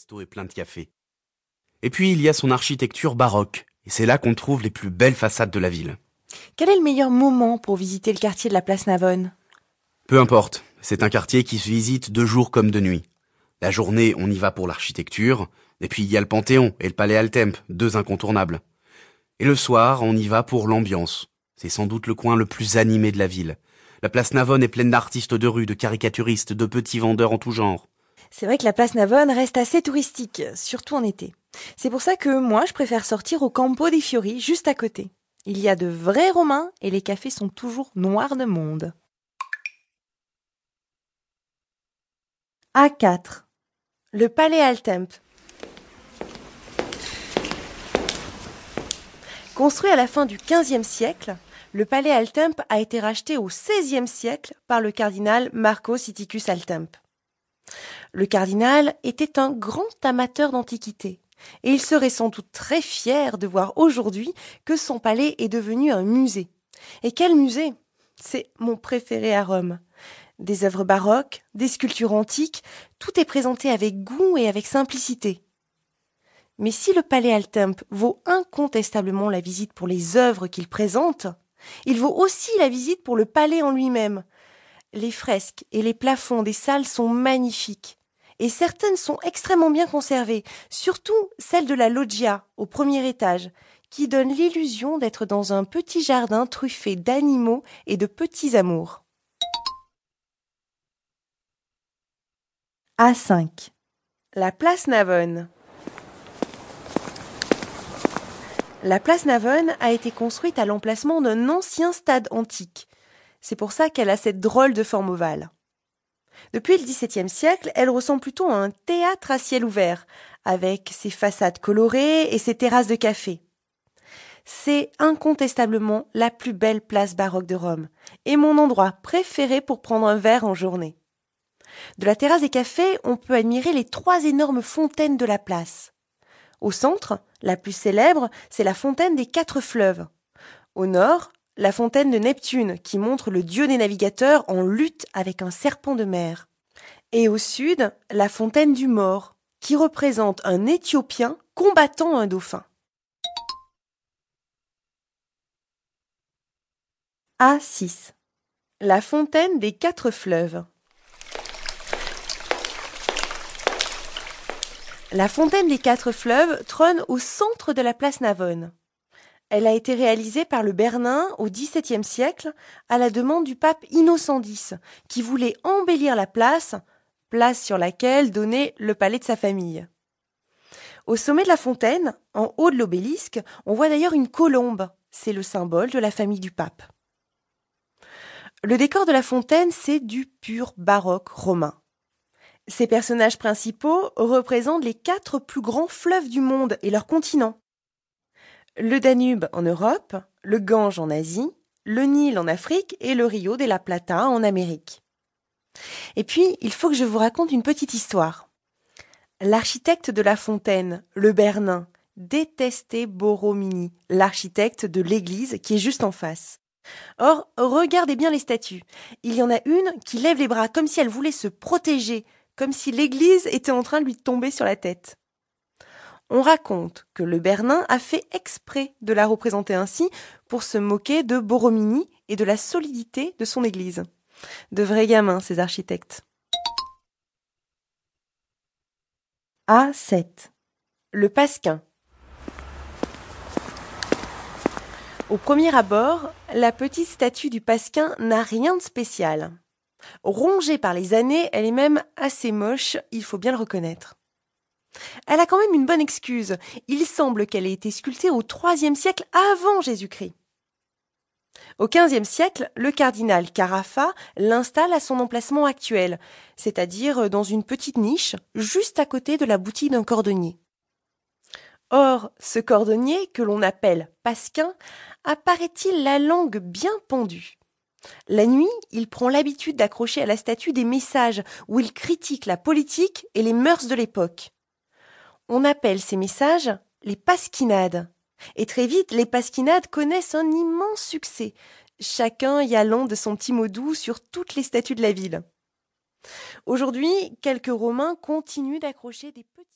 restos et plein de cafés. Et puis il y a son architecture baroque, et c'est là qu'on trouve les plus belles façades de la ville. Quel est le meilleur moment pour visiter le quartier de la place Navone Peu importe, c'est un quartier qui se visite de jour comme de nuit. La journée, on y va pour l'architecture, et puis il y a le Panthéon et le Palais Altemp, deux incontournables. Et le soir, on y va pour l'ambiance. C'est sans doute le coin le plus animé de la ville. La place Navone est pleine d'artistes de rue, de caricaturistes, de petits vendeurs en tout genre. C'est vrai que la place Navone reste assez touristique, surtout en été. C'est pour ça que moi, je préfère sortir au Campo dei Fiori, juste à côté. Il y a de vrais Romains et les cafés sont toujours noirs de monde. A4. Le palais Altemp. Construit à la fin du XVe siècle, le palais Altemp a été racheté au XVIe siècle par le cardinal Marco Siticus Altemp. Le cardinal était un grand amateur d'antiquité et il serait sans doute très fier de voir aujourd'hui que son palais est devenu un musée. Et quel musée? C'est mon préféré à Rome. Des œuvres baroques, des sculptures antiques, tout est présenté avec goût et avec simplicité. Mais si le palais Altemp vaut incontestablement la visite pour les œuvres qu'il présente, il vaut aussi la visite pour le palais en lui-même. Les fresques et les plafonds des salles sont magnifiques et certaines sont extrêmement bien conservées, surtout celle de la loggia au premier étage, qui donne l'illusion d'être dans un petit jardin truffé d'animaux et de petits amours. A5. La place Navone. La place Navone a été construite à l'emplacement d'un ancien stade antique. C'est pour ça qu'elle a cette drôle de forme ovale. Depuis le XVIIe siècle, elle ressemble plutôt à un théâtre à ciel ouvert, avec ses façades colorées et ses terrasses de café. C'est incontestablement la plus belle place baroque de Rome, et mon endroit préféré pour prendre un verre en journée. De la terrasse des cafés, on peut admirer les trois énormes fontaines de la place. Au centre, la plus célèbre, c'est la fontaine des quatre fleuves. Au nord, la fontaine de Neptune, qui montre le dieu des navigateurs en lutte avec un serpent de mer. Et au sud, la fontaine du mort, qui représente un Éthiopien combattant un dauphin. A6. La fontaine des quatre fleuves. La fontaine des quatre fleuves trône au centre de la place Navone. Elle a été réalisée par le Bernin au XVIIe siècle à la demande du pape Innocent X, qui voulait embellir la place, place sur laquelle donnait le palais de sa famille. Au sommet de la fontaine, en haut de l'obélisque, on voit d'ailleurs une colombe. C'est le symbole de la famille du pape. Le décor de la fontaine, c'est du pur baroque romain. Ses personnages principaux représentent les quatre plus grands fleuves du monde et leurs continents le Danube en Europe, le Gange en Asie, le Nil en Afrique et le Rio de la Plata en Amérique. Et puis, il faut que je vous raconte une petite histoire. L'architecte de la fontaine, le Bernin, détestait Borromini, l'architecte de l'église qui est juste en face. Or, regardez bien les statues. Il y en a une qui lève les bras comme si elle voulait se protéger, comme si l'église était en train de lui tomber sur la tête. On raconte que le Bernin a fait exprès de la représenter ainsi pour se moquer de Borromini et de la solidité de son église. De vrais gamins, ces architectes. A7. Le Pasquin. Au premier abord, la petite statue du Pasquin n'a rien de spécial. Rongée par les années, elle est même assez moche, il faut bien le reconnaître. Elle a quand même une bonne excuse. Il semble qu'elle ait été sculptée au IIIe siècle avant Jésus-Christ. Au XVe siècle, le cardinal Carafa l'installe à son emplacement actuel, c'est-à-dire dans une petite niche juste à côté de la boutique d'un cordonnier. Or, ce cordonnier, que l'on appelle Pasquin, a, paraît-il, la langue bien pendue? La nuit, il prend l'habitude d'accrocher à la statue des messages où il critique la politique et les mœurs de l'époque. On appelle ces messages les pasquinades. Et très vite, les pasquinades connaissent un immense succès, chacun y allant de son petit mot doux sur toutes les statues de la ville. Aujourd'hui, quelques Romains continuent d'accrocher des petits